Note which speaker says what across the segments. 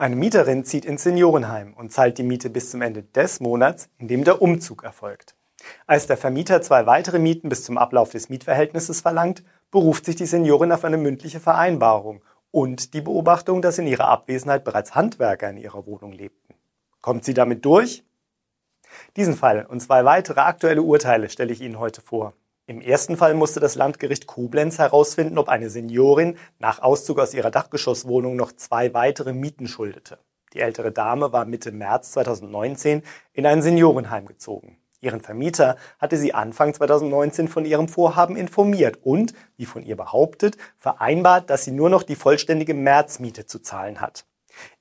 Speaker 1: Eine Mieterin zieht ins Seniorenheim und zahlt die Miete bis zum Ende des Monats, in dem der Umzug erfolgt. Als der Vermieter zwei weitere Mieten bis zum Ablauf des Mietverhältnisses verlangt, beruft sich die Seniorin auf eine mündliche Vereinbarung und die Beobachtung, dass in ihrer Abwesenheit bereits Handwerker in ihrer Wohnung lebten. Kommt sie damit durch? Diesen Fall und zwei weitere aktuelle Urteile stelle ich Ihnen heute vor. Im ersten Fall musste das Landgericht Koblenz herausfinden, ob eine Seniorin nach Auszug aus ihrer Dachgeschosswohnung noch zwei weitere Mieten schuldete. Die ältere Dame war Mitte März 2019 in ein Seniorenheim gezogen. Ihren Vermieter hatte sie Anfang 2019 von ihrem Vorhaben informiert und, wie von ihr behauptet, vereinbart, dass sie nur noch die vollständige Märzmiete zu zahlen hat.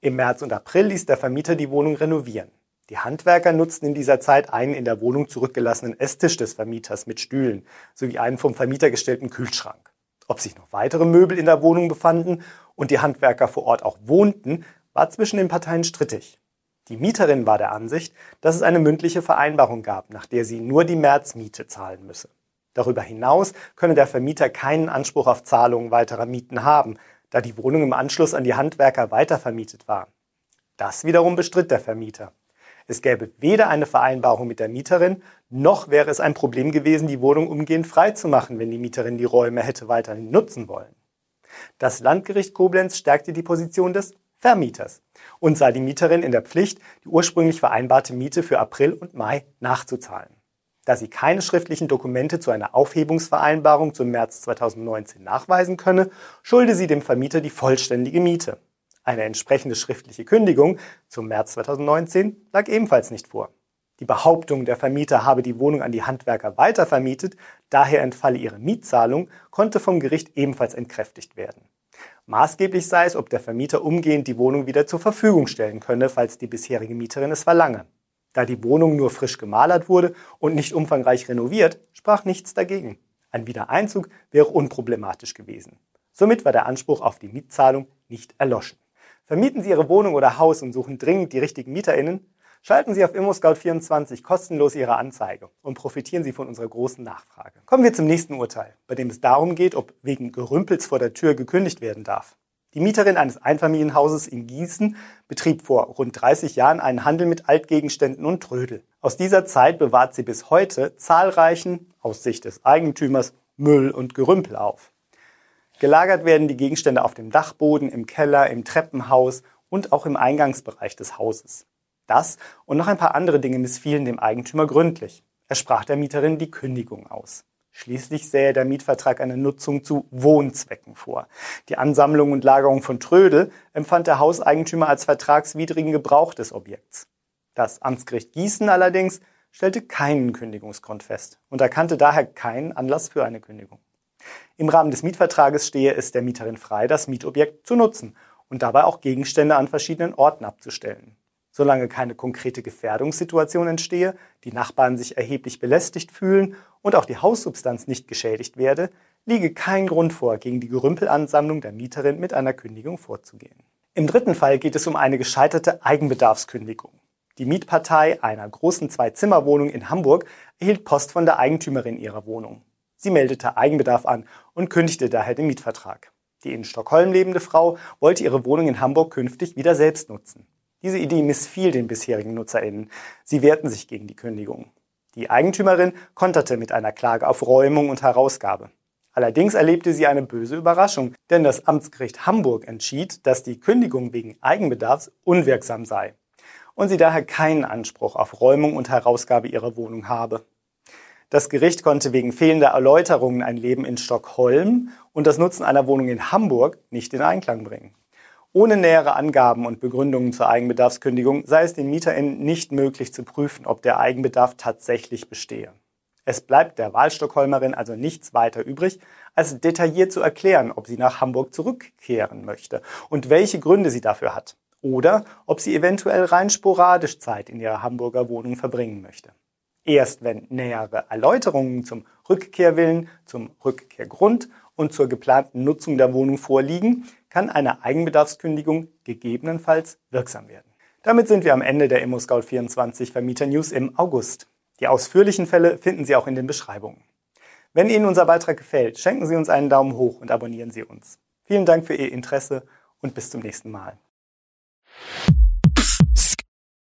Speaker 1: Im März und April ließ der Vermieter die Wohnung renovieren. Die Handwerker nutzten in dieser Zeit einen in der Wohnung zurückgelassenen Esstisch des Vermieters mit Stühlen sowie einen vom Vermieter gestellten Kühlschrank. Ob sich noch weitere Möbel in der Wohnung befanden und die Handwerker vor Ort auch wohnten, war zwischen den Parteien strittig. Die Mieterin war der Ansicht, dass es eine mündliche Vereinbarung gab, nach der sie nur die Märzmiete zahlen müsse. Darüber hinaus könne der Vermieter keinen Anspruch auf Zahlungen weiterer Mieten haben, da die Wohnung im Anschluss an die Handwerker weitervermietet war. Das wiederum bestritt der Vermieter. Es gäbe weder eine Vereinbarung mit der Mieterin, noch wäre es ein Problem gewesen, die Wohnung umgehend freizumachen, wenn die Mieterin die Räume hätte weiterhin nutzen wollen. Das Landgericht Koblenz stärkte die Position des Vermieters und sah die Mieterin in der Pflicht, die ursprünglich vereinbarte Miete für April und Mai nachzuzahlen. Da sie keine schriftlichen Dokumente zu einer Aufhebungsvereinbarung zum März 2019 nachweisen könne, schulde sie dem Vermieter die vollständige Miete. Eine entsprechende schriftliche Kündigung zum März 2019 lag ebenfalls nicht vor. Die Behauptung, der Vermieter habe die Wohnung an die Handwerker weitervermietet, daher entfalle ihre Mietzahlung, konnte vom Gericht ebenfalls entkräftigt werden. Maßgeblich sei es, ob der Vermieter umgehend die Wohnung wieder zur Verfügung stellen könne, falls die bisherige Mieterin es verlange. Da die Wohnung nur frisch gemalert wurde und nicht umfangreich renoviert, sprach nichts dagegen. Ein Wiedereinzug wäre unproblematisch gewesen. Somit war der Anspruch auf die Mietzahlung nicht erloschen. Vermieten Sie Ihre Wohnung oder Haus und suchen dringend die richtigen MieterInnen? Schalten Sie auf ImmoScout24 kostenlos Ihre Anzeige und profitieren Sie von unserer großen Nachfrage. Kommen wir zum nächsten Urteil, bei dem es darum geht, ob wegen Gerümpels vor der Tür gekündigt werden darf. Die Mieterin eines Einfamilienhauses in Gießen betrieb vor rund 30 Jahren einen Handel mit Altgegenständen und Trödel. Aus dieser Zeit bewahrt sie bis heute zahlreichen, aus Sicht des Eigentümers, Müll und Gerümpel auf. Gelagert werden die Gegenstände auf dem Dachboden, im Keller, im Treppenhaus und auch im Eingangsbereich des Hauses. Das und noch ein paar andere Dinge missfielen dem Eigentümer gründlich. Er sprach der Mieterin die Kündigung aus. Schließlich sähe der Mietvertrag eine Nutzung zu Wohnzwecken vor. Die Ansammlung und Lagerung von Trödel empfand der Hauseigentümer als vertragswidrigen Gebrauch des Objekts. Das Amtsgericht Gießen allerdings stellte keinen Kündigungsgrund fest und erkannte daher keinen Anlass für eine Kündigung. Im Rahmen des Mietvertrages stehe es der Mieterin frei, das Mietobjekt zu nutzen und dabei auch Gegenstände an verschiedenen Orten abzustellen. Solange keine konkrete Gefährdungssituation entstehe, die Nachbarn sich erheblich belästigt fühlen und auch die Haussubstanz nicht geschädigt werde, liege kein Grund vor, gegen die Gerümpelansammlung der Mieterin mit einer Kündigung vorzugehen. Im dritten Fall geht es um eine gescheiterte Eigenbedarfskündigung. Die Mietpartei einer großen Zwei-Zimmer-Wohnung in Hamburg erhielt Post von der Eigentümerin ihrer Wohnung. Sie meldete Eigenbedarf an und kündigte daher den Mietvertrag. Die in Stockholm lebende Frau wollte ihre Wohnung in Hamburg künftig wieder selbst nutzen. Diese Idee missfiel den bisherigen NutzerInnen. Sie wehrten sich gegen die Kündigung. Die Eigentümerin konterte mit einer Klage auf Räumung und Herausgabe. Allerdings erlebte sie eine böse Überraschung, denn das Amtsgericht Hamburg entschied, dass die Kündigung wegen Eigenbedarfs unwirksam sei und sie daher keinen Anspruch auf Räumung und Herausgabe ihrer Wohnung habe. Das Gericht konnte wegen fehlender Erläuterungen ein Leben in Stockholm und das Nutzen einer Wohnung in Hamburg nicht in Einklang bringen. Ohne nähere Angaben und Begründungen zur Eigenbedarfskündigung sei es den MieterInnen nicht möglich zu prüfen, ob der Eigenbedarf tatsächlich bestehe. Es bleibt der Wahlstockholmerin also nichts weiter übrig, als detailliert zu erklären, ob sie nach Hamburg zurückkehren möchte und welche Gründe sie dafür hat. Oder ob sie eventuell rein sporadisch Zeit in ihrer Hamburger Wohnung verbringen möchte. Erst wenn nähere Erläuterungen zum Rückkehrwillen, zum Rückkehrgrund und zur geplanten Nutzung der Wohnung vorliegen, kann eine Eigenbedarfskündigung gegebenenfalls wirksam werden. Damit sind wir am Ende der ImmoScout24 Vermieter News im August. Die ausführlichen Fälle finden Sie auch in den Beschreibungen. Wenn Ihnen unser Beitrag gefällt, schenken Sie uns einen Daumen hoch und abonnieren Sie uns. Vielen Dank für Ihr Interesse und bis zum nächsten Mal.